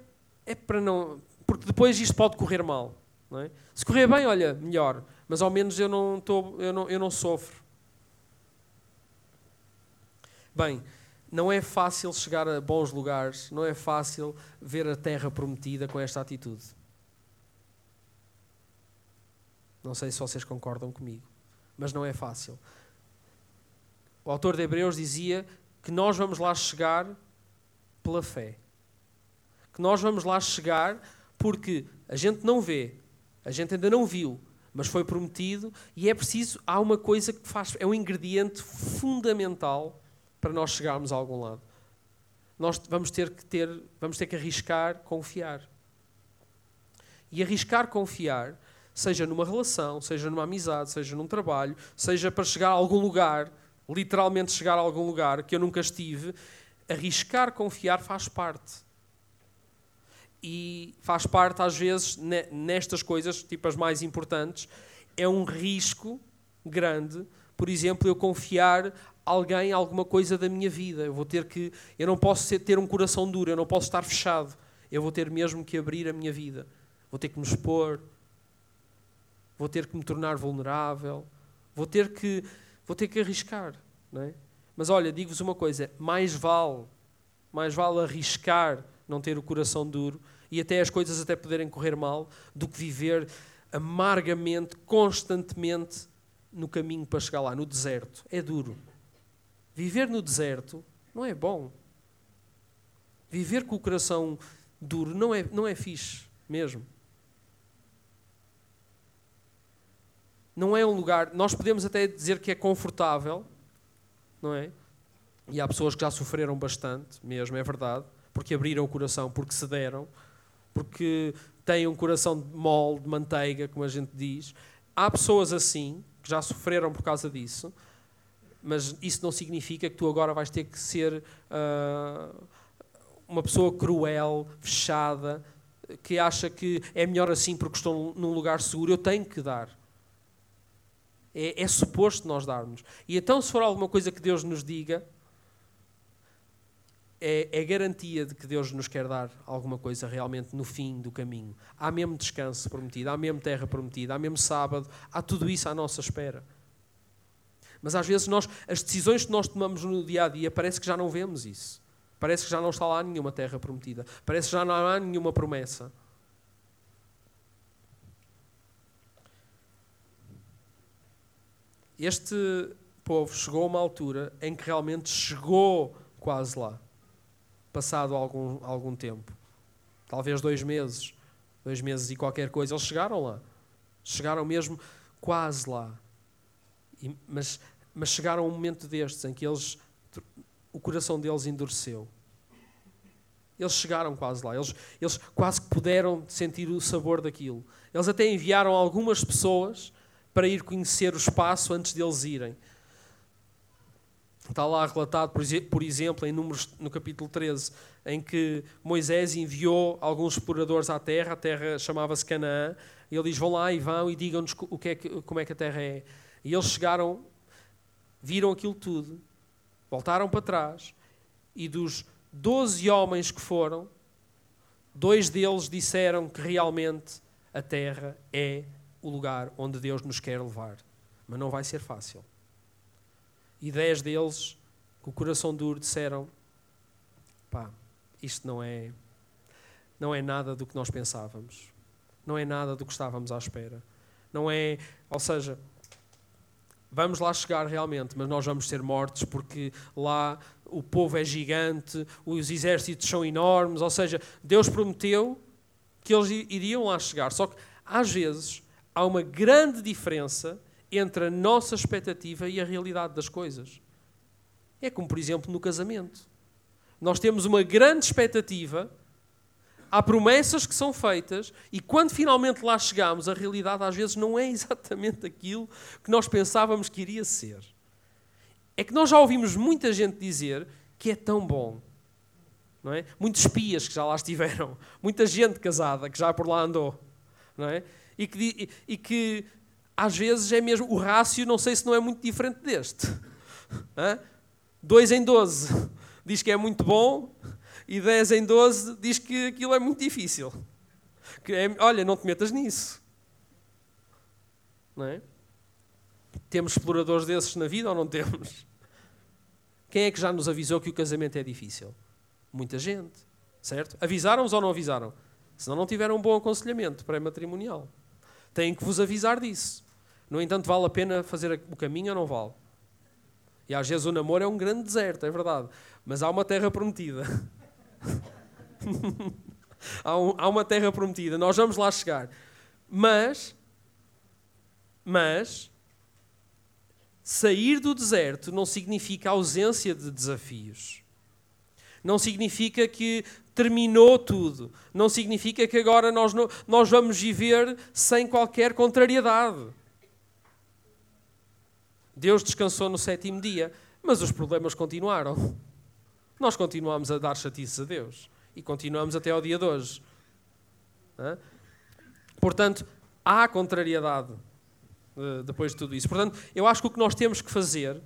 é para não. Porque depois isto pode correr mal. É? Se correr bem, olha, melhor, mas ao menos eu não, tô, eu não, eu não sofro. Bem, não é fácil chegar a bons lugares, não é fácil ver a terra prometida com esta atitude. Não sei se vocês concordam comigo, mas não é fácil. O autor de Hebreus dizia que nós vamos lá chegar pela fé. Que nós vamos lá chegar porque a gente não vê, a gente ainda não viu, mas foi prometido e é preciso, há uma coisa que faz, é um ingrediente fundamental para nós chegarmos a algum lado. Nós vamos ter que ter, vamos ter que arriscar, confiar. E arriscar confiar, seja numa relação, seja numa amizade, seja num trabalho, seja para chegar a algum lugar, literalmente chegar a algum lugar que eu nunca estive, arriscar confiar faz parte. E faz parte, às vezes, nestas coisas, tipo as mais importantes, é um risco grande. Por exemplo, eu confiar alguém alguma coisa da minha vida. Eu vou ter que, eu não posso ter um coração duro, eu não posso estar fechado. Eu vou ter mesmo que abrir a minha vida. Vou ter que me expor. Vou ter que me tornar vulnerável. Vou ter que, vou ter que arriscar, não é? Mas olha, digo-vos uma coisa: mais vale, mais vale arriscar não ter o coração duro e até as coisas até poderem correr mal, do que viver amargamente, constantemente no caminho para chegar lá, no deserto. É duro. Viver no deserto não é bom. Viver com o coração duro não é, não é fixe, mesmo. Não é um lugar. Nós podemos até dizer que é confortável, não é? E há pessoas que já sofreram bastante, mesmo, é verdade, porque abriram o coração, porque cederam, porque têm um coração de mole, de manteiga, como a gente diz. Há pessoas assim, que já sofreram por causa disso, mas isso não significa que tu agora vais ter que ser uh, uma pessoa cruel, fechada, que acha que é melhor assim porque estou num lugar seguro. Eu tenho que dar. É, é suposto nós darmos. E então, se for alguma coisa que Deus nos diga, é, é, garantia de que Deus nos quer dar alguma coisa realmente no fim do caminho. Há mesmo descanso prometido, há mesmo terra prometida, há mesmo sábado, há tudo isso à nossa espera. Mas às vezes nós, as decisões que nós tomamos no dia a dia, parece que já não vemos isso. Parece que já não está lá nenhuma terra prometida. Parece que já não há nenhuma promessa. Este povo chegou a uma altura em que realmente chegou quase lá passado algum, algum tempo. Talvez dois meses, dois meses e qualquer coisa. Eles chegaram lá. Chegaram mesmo quase lá. E, mas, mas chegaram a um momento destes em que eles, o coração deles endureceu. Eles chegaram quase lá. Eles, eles quase que puderam sentir o sabor daquilo. Eles até enviaram algumas pessoas para ir conhecer o espaço antes deles irem. Está lá relatado, por exemplo, em Números, no capítulo 13, em que Moisés enviou alguns exploradores à terra, a terra chamava-se Canaã, e ele diz: vão lá e vão e digam-nos o que é que, como é que a terra é. E eles chegaram, viram aquilo tudo, voltaram para trás, e dos doze homens que foram, dois deles disseram que realmente a terra é o lugar onde Deus nos quer levar. Mas não vai ser fácil. E dez deles, com o coração duro, disseram: pá, isto não é, não é nada do que nós pensávamos. Não é nada do que estávamos à espera. Não é, ou seja, vamos lá chegar realmente, mas nós vamos ser mortos porque lá o povo é gigante, os exércitos são enormes, ou seja, Deus prometeu que eles iriam lá chegar. Só que às vezes há uma grande diferença entre a nossa expectativa e a realidade das coisas. É como, por exemplo, no casamento. Nós temos uma grande expectativa, há promessas que são feitas, e quando finalmente lá chegamos, a realidade às vezes não é exatamente aquilo que nós pensávamos que iria ser. É que nós já ouvimos muita gente dizer que é tão bom. Não é? Muitos espias que já lá estiveram, muita gente casada que já por lá andou, não é? E que, e, que às vezes é mesmo o rácio, não sei se não é muito diferente deste. 2 em 12 diz que é muito bom e 10 em 12 diz que aquilo é muito difícil. Que é, olha, não te metas nisso. Não é? Temos exploradores desses na vida ou não temos? Quem é que já nos avisou que o casamento é difícil? Muita gente, certo? Avisaram-os ou não avisaram? Senão não tiveram um bom aconselhamento pré-matrimonial. Têm que vos avisar disso. No entanto, vale a pena fazer o caminho ou não vale? E às vezes o namoro é um grande deserto, é verdade. Mas há uma terra prometida. há, um, há uma terra prometida, nós vamos lá chegar. Mas, mas, sair do deserto não significa ausência de desafios. Não significa que terminou tudo. Não significa que agora nós, não, nós vamos viver sem qualquer contrariedade. Deus descansou no sétimo dia, mas os problemas continuaram. Nós continuamos a dar chatices a Deus e continuamos até ao dia de hoje. Portanto, há contrariedade eh, depois de tudo isso. Portanto, eu acho que o que nós temos que fazer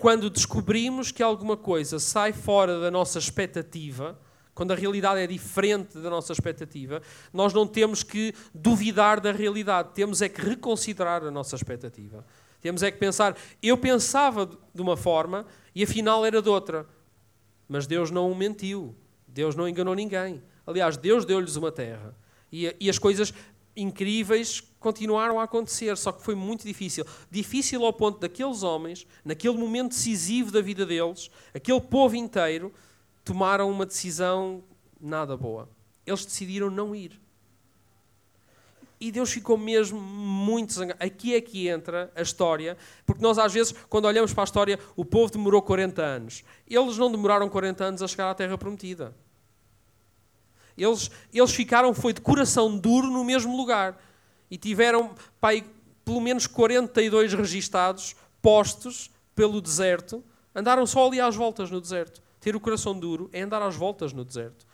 quando descobrimos que alguma coisa sai fora da nossa expectativa, quando a realidade é diferente da nossa expectativa, nós não temos que duvidar da realidade, temos é que reconsiderar a nossa expectativa. Temos é que pensar, eu pensava de uma forma e afinal era de outra. Mas Deus não mentiu. Deus não enganou ninguém. Aliás, Deus deu-lhes uma terra. E, e as coisas incríveis continuaram a acontecer, só que foi muito difícil. Difícil ao ponto daqueles homens, naquele momento decisivo da vida deles, aquele povo inteiro, tomaram uma decisão nada boa. Eles decidiram não ir. E Deus ficou mesmo muito zangado. Aqui é que entra a história, porque nós às vezes, quando olhamos para a história, o povo demorou 40 anos. Eles não demoraram 40 anos a chegar à Terra Prometida. Eles, eles ficaram, foi de coração duro no mesmo lugar. E tiveram, pai, pelo menos 42 registados, postos pelo deserto. Andaram só ali às voltas no deserto. Ter o coração duro é andar às voltas no deserto.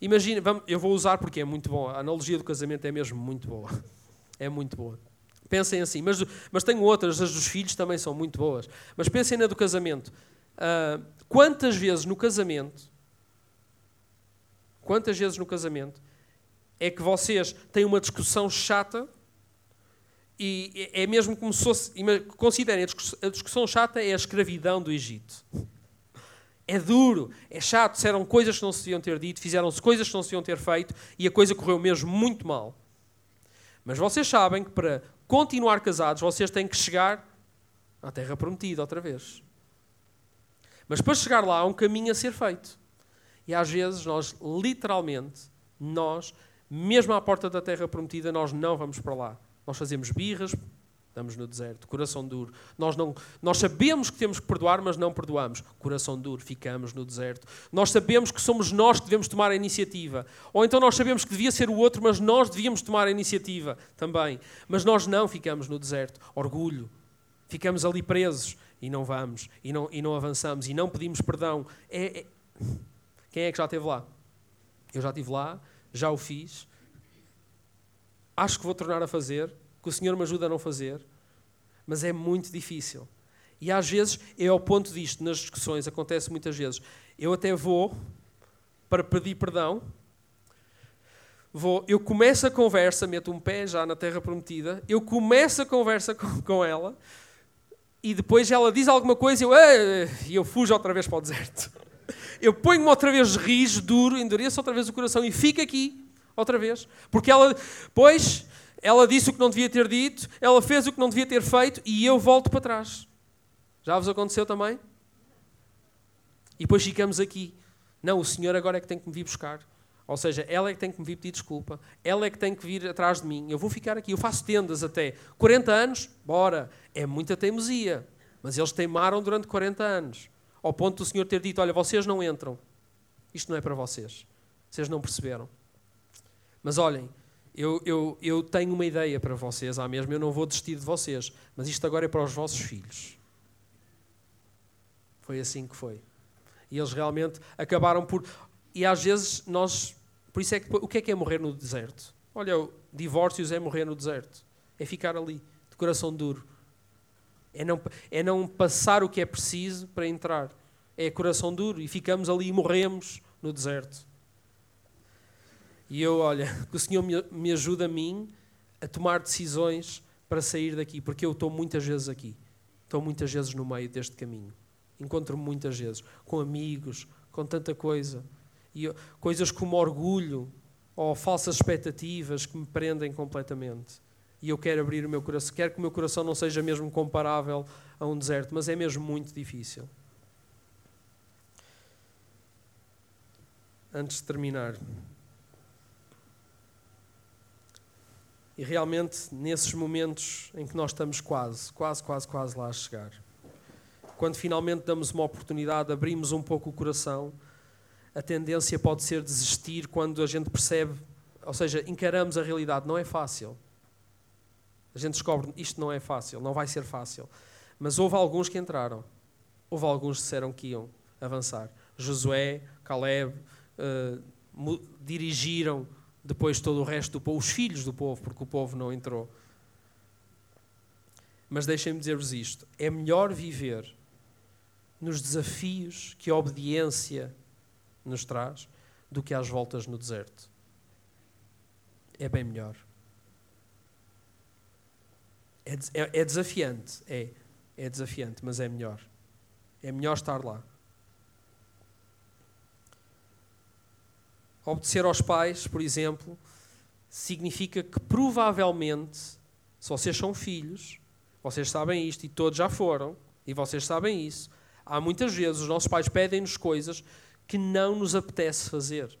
Imagina, vamos, eu vou usar porque é muito bom. A analogia do casamento é mesmo muito boa. É muito boa. Pensem assim, mas, mas tenho outras, as dos filhos também são muito boas. Mas pensem na do casamento. Uh, quantas vezes no casamento, quantas vezes no casamento é que vocês têm uma discussão chata e é mesmo como se fosse. Considerem, a discussão chata é a escravidão do Egito. É duro, é chato, disseram coisas que não se deviam ter dito, fizeram-se coisas que não se deviam ter feito e a coisa correu mesmo muito mal. Mas vocês sabem que para continuar casados vocês têm que chegar à Terra Prometida outra vez. Mas para chegar lá há um caminho a ser feito. E às vezes nós, literalmente, nós, mesmo à porta da Terra Prometida, nós não vamos para lá. Nós fazemos birras, Estamos no deserto, coração duro. Nós, não, nós sabemos que temos que perdoar, mas não perdoamos. Coração duro, ficamos no deserto. Nós sabemos que somos nós que devemos tomar a iniciativa. Ou então nós sabemos que devia ser o outro, mas nós devíamos tomar a iniciativa também. Mas nós não ficamos no deserto. Orgulho. Ficamos ali presos e não vamos, e não, e não avançamos, e não pedimos perdão. É, é... Quem é que já esteve lá? Eu já estive lá, já o fiz. Acho que vou tornar a fazer que o Senhor me ajuda a não fazer, mas é muito difícil. E às vezes é ao ponto disto, nas discussões, acontece muitas vezes. Eu até vou para pedir perdão, vou, eu começo a conversa, meto um pé já na terra prometida, eu começo a conversa com, com ela e depois ela diz alguma coisa e eu, e eu fujo outra vez para o deserto. Eu ponho-me outra vez rijo, duro, endureço outra vez o coração e fico aqui outra vez. Porque ela, pois, ela disse o que não devia ter dito, ela fez o que não devia ter feito e eu volto para trás. Já vos aconteceu também? E depois ficamos aqui. Não, o Senhor agora é que tem que me vir buscar. Ou seja, ela é que tem que me vir pedir desculpa. Ela é que tem que vir atrás de mim. Eu vou ficar aqui. Eu faço tendas até. 40 anos? Bora. É muita teimosia. Mas eles teimaram durante 40 anos. Ao ponto do Senhor ter dito: Olha, vocês não entram. Isto não é para vocês. Vocês não perceberam. Mas olhem, eu, eu, eu tenho uma ideia para vocês, há mesmo, eu não vou desistir de vocês, mas isto agora é para os vossos filhos. Foi assim que foi. E eles realmente acabaram por. E às vezes nós. Por isso é que. O que é que é morrer no deserto? Olha, divórcios é morrer no deserto. É ficar ali, de coração duro. É não, é não passar o que é preciso para entrar. É coração duro e ficamos ali e morremos no deserto. E eu, olha, que o Senhor me, me ajude a mim a tomar decisões para sair daqui, porque eu estou muitas vezes aqui. Estou muitas vezes no meio deste caminho. Encontro-me muitas vezes com amigos, com tanta coisa. E coisas como orgulho ou falsas expectativas que me prendem completamente. E eu quero abrir o meu coração. Quero que o meu coração não seja mesmo comparável a um deserto, mas é mesmo muito difícil. antes de terminar. E realmente, nesses momentos em que nós estamos quase, quase, quase, quase lá a chegar, quando finalmente damos uma oportunidade, abrimos um pouco o coração, a tendência pode ser desistir quando a gente percebe, ou seja, encaramos a realidade. Não é fácil. A gente descobre isto não é fácil, não vai ser fácil. Mas houve alguns que entraram. Houve alguns que disseram que iam avançar. Josué, Caleb, uh, dirigiram depois todo o resto do povo, os filhos do povo, porque o povo não entrou. Mas deixem-me dizer-vos isto: é melhor viver nos desafios que a obediência nos traz do que às voltas no deserto. É bem melhor. É, é, é desafiante, é. É desafiante, mas é melhor. É melhor estar lá. Obedecer aos pais, por exemplo, significa que provavelmente, se vocês são filhos, vocês sabem isto e todos já foram, e vocês sabem isso, há muitas vezes os nossos pais pedem-nos coisas que não nos apetece fazer.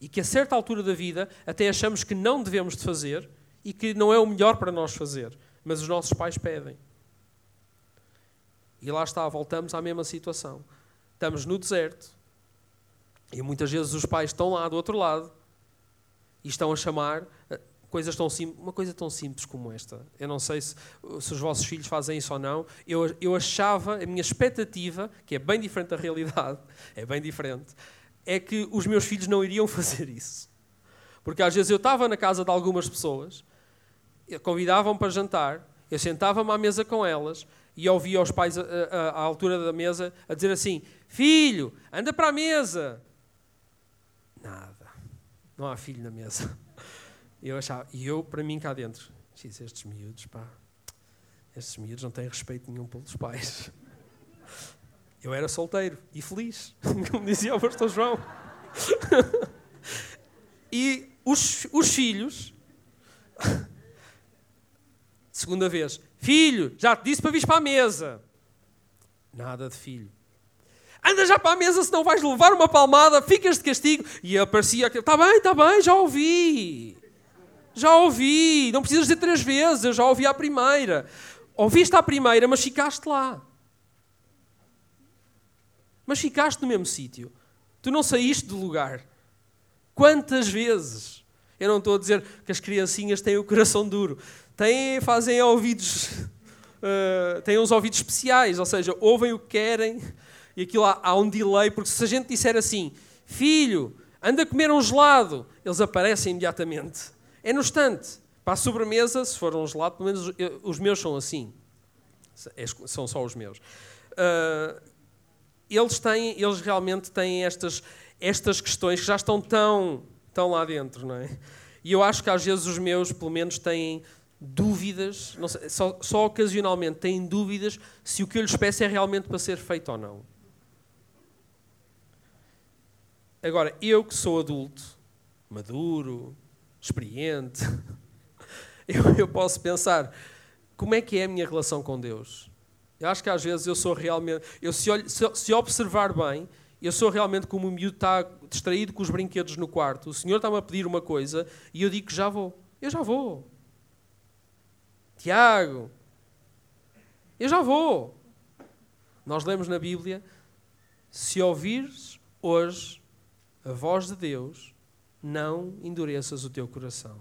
E que a certa altura da vida até achamos que não devemos de fazer e que não é o melhor para nós fazer, mas os nossos pais pedem. E lá está, voltamos à mesma situação. Estamos no deserto, e muitas vezes os pais estão lá do outro lado e estão a chamar eh, coisas tão simples, uma coisa tão simples como esta. Eu não sei se, se, os vossos filhos fazem isso ou não. Eu, eu achava, a minha expectativa, que é bem diferente da realidade, é bem diferente, é que os meus filhos não iriam fazer isso. Porque às vezes eu estava na casa de algumas pessoas, convidavam para jantar, eu sentava-me à mesa com elas e ouvia os pais à altura da mesa a dizer assim: Filho, anda para a mesa. Nada. Não há filho na mesa. Eu achava, e eu, para mim, cá dentro, disse, estes miúdos, pá, estes miúdos não têm respeito nenhum pelos pais. Eu era solteiro e feliz, como dizia o pastor João. E os, os filhos, segunda vez, filho, já te disse para vir para a mesa. Nada de filho. Anda já para a mesa, senão vais levar uma palmada, ficas de castigo. E aparecia aquele, está bem, está bem, já ouvi. Já ouvi, não precisas dizer três vezes, eu já ouvi a primeira. Ouviste a primeira, mas ficaste lá. Mas ficaste no mesmo sítio. Tu não saíste do lugar. Quantas vezes? Eu não estou a dizer que as criancinhas têm o coração duro. Têm, fazem ouvidos, uh, têm uns ouvidos especiais, ou seja, ouvem o que querem, e aquilo há, há um delay, porque se a gente disser assim, filho, anda a comer um gelado, eles aparecem imediatamente. É no instante. Para a sobremesa, se for um gelado, pelo menos os meus são assim. É, são só os meus. Uh, eles, têm, eles realmente têm estas, estas questões que já estão tão, tão lá dentro, não é? E eu acho que às vezes os meus, pelo menos, têm dúvidas, sei, só, só ocasionalmente têm dúvidas se o que eu lhes peço é realmente para ser feito ou não. Agora, eu que sou adulto, maduro, experiente, eu, eu posso pensar como é que é a minha relação com Deus. Eu acho que às vezes eu sou realmente. Eu, se, olho, se, se observar bem, eu sou realmente como o miúdo está distraído com os brinquedos no quarto. O Senhor está-me a pedir uma coisa e eu digo que já vou. Eu já vou. Tiago, eu já vou. Nós lemos na Bíblia: se ouvires hoje a voz de Deus, não endureças o teu coração.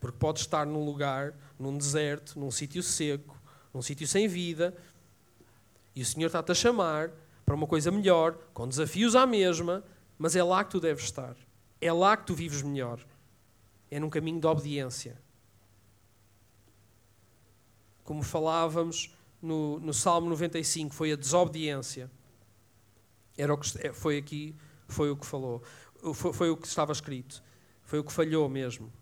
Porque podes estar num lugar, num deserto, num sítio seco, num sítio sem vida, e o Senhor está-te a chamar para uma coisa melhor, com desafios à mesma, mas é lá que tu deves estar. É lá que tu vives melhor. É num caminho de obediência. Como falávamos no, no Salmo 95, foi a desobediência. Era o que foi aqui, foi o que falou. Foi, foi o que estava escrito. Foi o que falhou mesmo.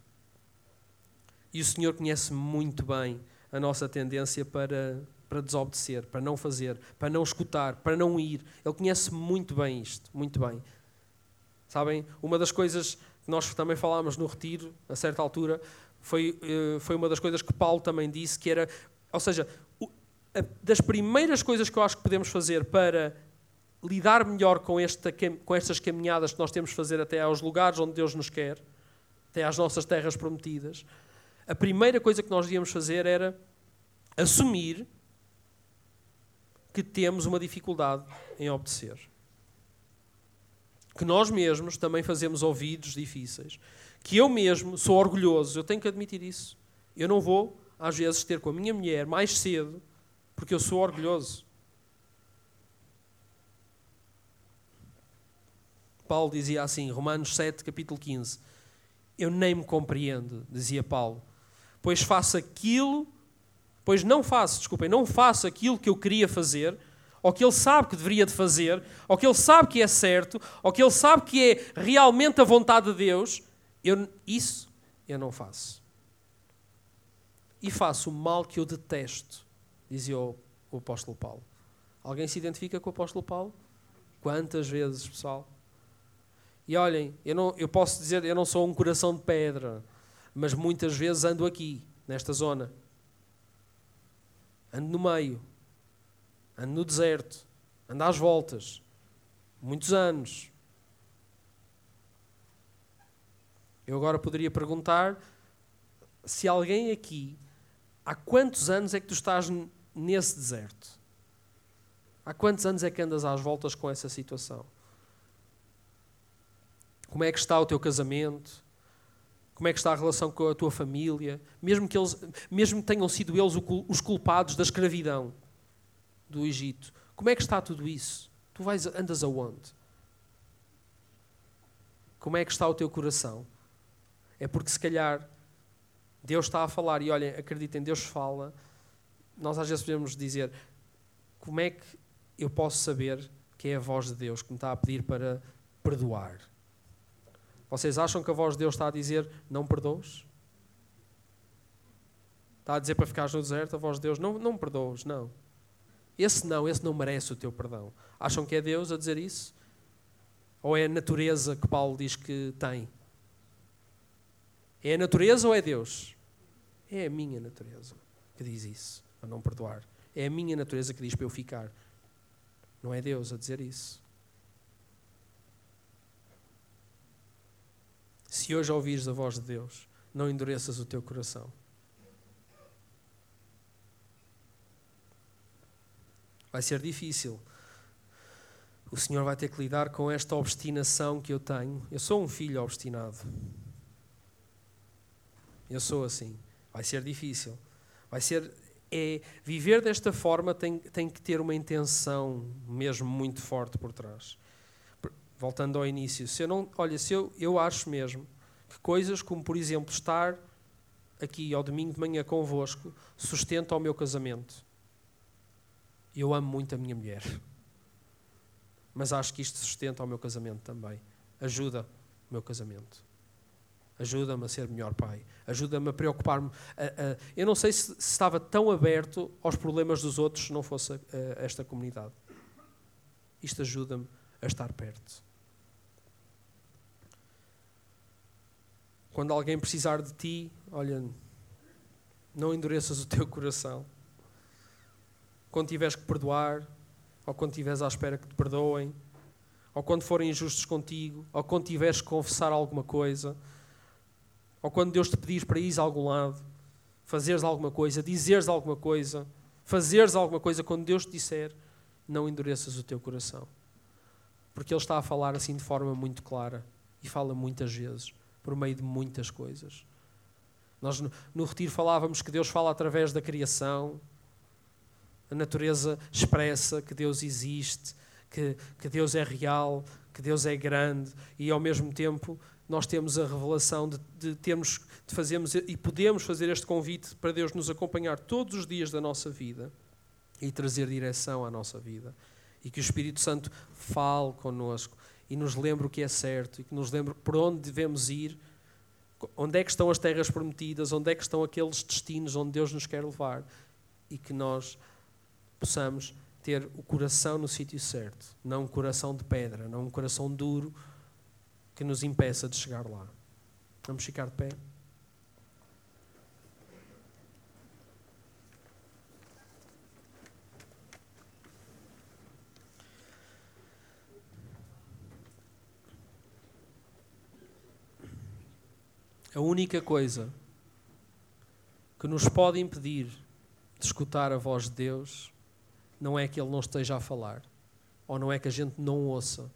E o Senhor conhece muito bem a nossa tendência para, para desobedecer, para não fazer, para não escutar, para não ir. Ele conhece muito bem isto, muito bem. Sabem, uma das coisas nós também falámos no retiro, a certa altura, foi, eh, foi uma das coisas que Paulo também disse, que era, ou seja, das primeiras coisas que eu acho que podemos fazer para lidar melhor com, esta, com estas caminhadas que nós temos de fazer até aos lugares onde Deus nos quer, até às nossas terras prometidas, a primeira coisa que nós devíamos fazer era assumir que temos uma dificuldade em obedecer. Que nós mesmos também fazemos ouvidos difíceis. Que eu mesmo sou orgulhoso, eu tenho que admitir isso. Eu não vou, às vezes, ter com a minha mulher mais cedo, porque eu sou orgulhoso. Paulo dizia assim, Romanos 7, capítulo 15: Eu nem me compreendo, dizia Paulo, pois faço aquilo, pois não faço, desculpem, não faço aquilo que eu queria fazer, ou que ele sabe que deveria de fazer, ou que ele sabe que é certo, ou que ele sabe que é realmente a vontade de Deus, eu, isso eu não faço. E faço o mal que eu detesto, dizia o, o apóstolo Paulo. Alguém se identifica com o apóstolo Paulo? Quantas vezes, pessoal? E olhem, eu, não, eu posso dizer, eu não sou um coração de pedra, mas muitas vezes ando aqui, nesta zona. Ando no meio. Ando no deserto. Ando às voltas. Muitos anos. Eu agora poderia perguntar se alguém aqui, há quantos anos é que tu estás nesse deserto? Há quantos anos é que andas às voltas com essa situação? Como é que está o teu casamento? Como é que está a relação com a tua família? Mesmo que eles, mesmo tenham sido eles os culpados da escravidão do Egito, como é que está tudo isso? Tu vais andas aonde? Como é que está o teu coração? É porque se calhar Deus está a falar e olhem, acreditem, Deus fala. Nós às vezes podemos dizer: como é que eu posso saber que é a voz de Deus que me está a pedir para perdoar? Vocês acham que a voz de Deus está a dizer não perdoes? Está a dizer para ficares no deserto, a voz de Deus não, não perdoes, não. Esse não, esse não merece o teu perdão. Acham que é Deus a dizer isso? Ou é a natureza que Paulo diz que tem? É a natureza ou é Deus? É a minha natureza que diz isso, a não perdoar. É a minha natureza que diz para eu ficar. Não é Deus a dizer isso. Se hoje ouvires a voz de Deus, não endureças o teu coração. Vai ser difícil. O Senhor vai ter que lidar com esta obstinação que eu tenho. Eu sou um filho obstinado. Eu sou assim. Vai ser difícil. Vai ser. É, viver desta forma tem, tem que ter uma intenção mesmo muito forte por trás voltando ao início, se eu não, olha, se eu, eu acho mesmo que coisas como, por exemplo, estar aqui ao domingo de manhã convosco sustenta o meu casamento. Eu amo muito a minha mulher. Mas acho que isto sustenta o meu casamento também. Ajuda o meu casamento. Ajuda-me a ser melhor pai. Ajuda-me a preocupar-me. Eu não sei se, estava tão aberto aos problemas dos outros se não fosse esta comunidade. Isto ajuda-me a estar perto. Quando alguém precisar de ti, olha, não endureças o teu coração. Quando tiveres que perdoar, ou quando estiveres à espera que te perdoem, ou quando forem injustos contigo, ou quando tiveres que confessar alguma coisa, ou quando Deus te pedir para ir a algum lado, fazeres alguma coisa, dizeres alguma coisa, fazeres alguma coisa, quando Deus te disser, não endureças o teu coração. Porque Ele está a falar assim de forma muito clara e fala muitas vezes por meio de muitas coisas. Nós no, no retiro falávamos que Deus fala através da criação, a natureza expressa que Deus existe, que, que Deus é real, que Deus é grande e ao mesmo tempo nós temos a revelação de, de termos de fazermos e podemos fazer este convite para Deus nos acompanhar todos os dias da nossa vida e trazer direção à nossa vida. E que o Espírito Santo fale connosco e nos lembre o que é certo e que nos lembre por onde devemos ir, onde é que estão as terras prometidas, onde é que estão aqueles destinos onde Deus nos quer levar e que nós possamos ter o coração no sítio certo, não um coração de pedra, não um coração duro que nos impeça de chegar lá. Vamos ficar de pé? A única coisa que nos pode impedir de escutar a voz de Deus não é que Ele não esteja a falar, ou não é que a gente não ouça.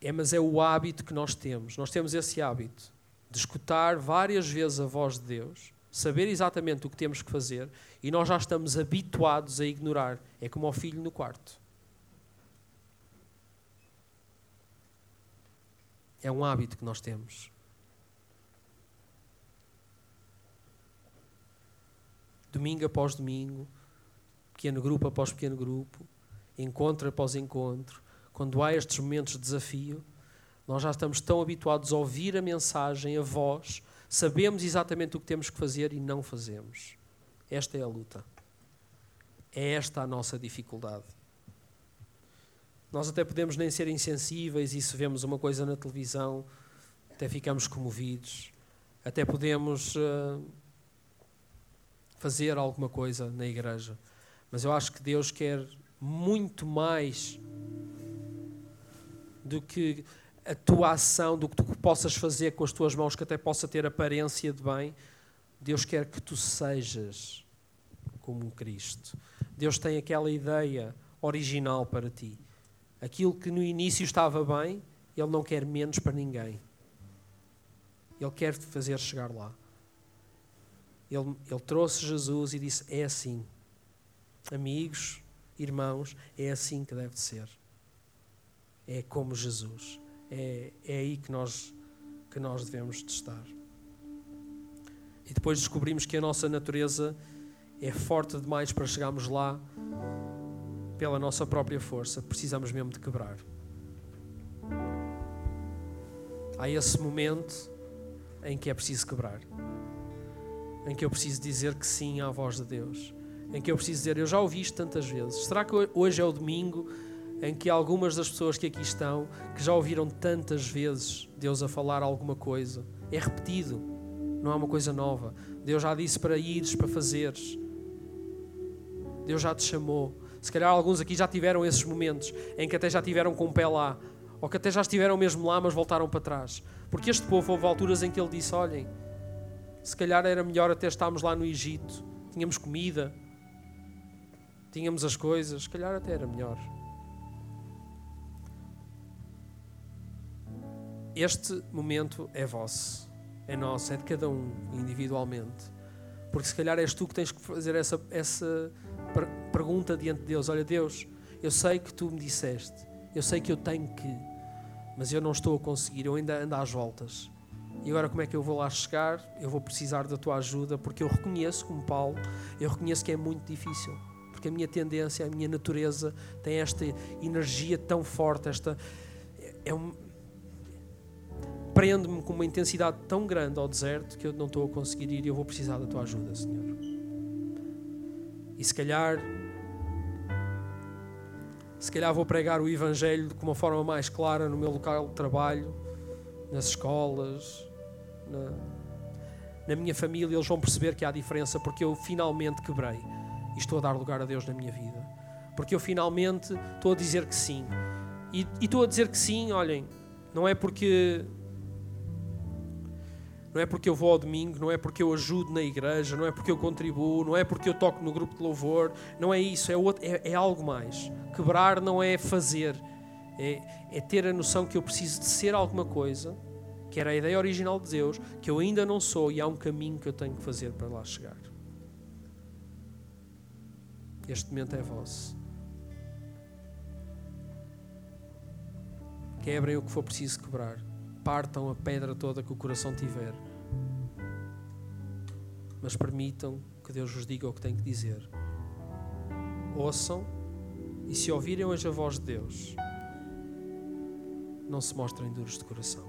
É, mas é o hábito que nós temos. Nós temos esse hábito de escutar várias vezes a voz de Deus, saber exatamente o que temos que fazer e nós já estamos habituados a ignorar. É como o filho no quarto. É um hábito que nós temos. Domingo após domingo, pequeno grupo após pequeno grupo, encontro após encontro, quando há estes momentos de desafio, nós já estamos tão habituados a ouvir a mensagem, a voz, sabemos exatamente o que temos que fazer e não fazemos. Esta é a luta. É esta a nossa dificuldade. Nós até podemos nem ser insensíveis e se vemos uma coisa na televisão, até ficamos comovidos, até podemos uh, fazer alguma coisa na igreja. Mas eu acho que Deus quer muito mais do que a tua ação, do que tu possas fazer com as tuas mãos, que até possa ter aparência de bem, Deus quer que tu sejas como um Cristo. Deus tem aquela ideia original para ti. Aquilo que no início estava bem, Ele não quer menos para ninguém. Ele quer te fazer chegar lá. Ele, ele trouxe Jesus e disse: É assim. Amigos, irmãos, é assim que deve ser. É como Jesus. É, é aí que nós, que nós devemos de estar. E depois descobrimos que a nossa natureza é forte demais para chegarmos lá pela nossa própria força. Precisamos mesmo de quebrar. Há esse momento em que é preciso quebrar. Em que eu preciso dizer que sim à voz de Deus. Em que eu preciso dizer, eu já ouvi isto tantas vezes. Será que hoje é o domingo em que algumas das pessoas que aqui estão, que já ouviram tantas vezes Deus a falar alguma coisa, é repetido, não é uma coisa nova. Deus já disse para ires, para fazeres. Deus já te chamou. Se calhar alguns aqui já tiveram esses momentos em que até já tiveram com o pé lá, ou que até já estiveram mesmo lá, mas voltaram para trás. Porque este povo houve alturas em que ele disse: Olhem, se calhar era melhor até estarmos lá no Egito, tínhamos comida, tínhamos as coisas, se calhar até era melhor. este momento é vosso, é nosso, é de cada um individualmente. Porque se calhar és tu que tens que fazer essa, essa pergunta diante de Deus: Olha, Deus, eu sei que tu me disseste, eu sei que eu tenho que, mas eu não estou a conseguir, eu ainda ando às voltas. E agora como é que eu vou lá chegar? Eu vou precisar da tua ajuda, porque eu reconheço, como Paulo, eu reconheço que é muito difícil. Porque a minha tendência, a minha natureza tem esta energia tão forte, esta. É, um, prende-me com uma intensidade tão grande ao deserto que eu não estou a conseguir ir e eu vou precisar da tua ajuda, Senhor. E se calhar, se calhar vou pregar o Evangelho de uma forma mais clara no meu local de trabalho, nas escolas, na, na minha família. Eles vão perceber que há diferença porque eu finalmente quebrei e estou a dar lugar a Deus na minha vida. Porque eu finalmente estou a dizer que sim. E, e estou a dizer que sim, olhem, não é porque não é porque eu vou ao domingo, não é porque eu ajudo na igreja, não é porque eu contribuo, não é porque eu toco no grupo de louvor, não é isso, é, outro, é, é algo mais. Quebrar não é fazer, é, é ter a noção que eu preciso de ser alguma coisa, que era a ideia original de Deus, que eu ainda não sou e há um caminho que eu tenho que fazer para lá chegar. Este momento é vosso. Quebrem o que for preciso quebrar partam a pedra toda que o coração tiver. Mas permitam que Deus vos diga o que tem que dizer. Ouçam e se ouvirem hoje a voz de Deus, não se mostrem duros de coração.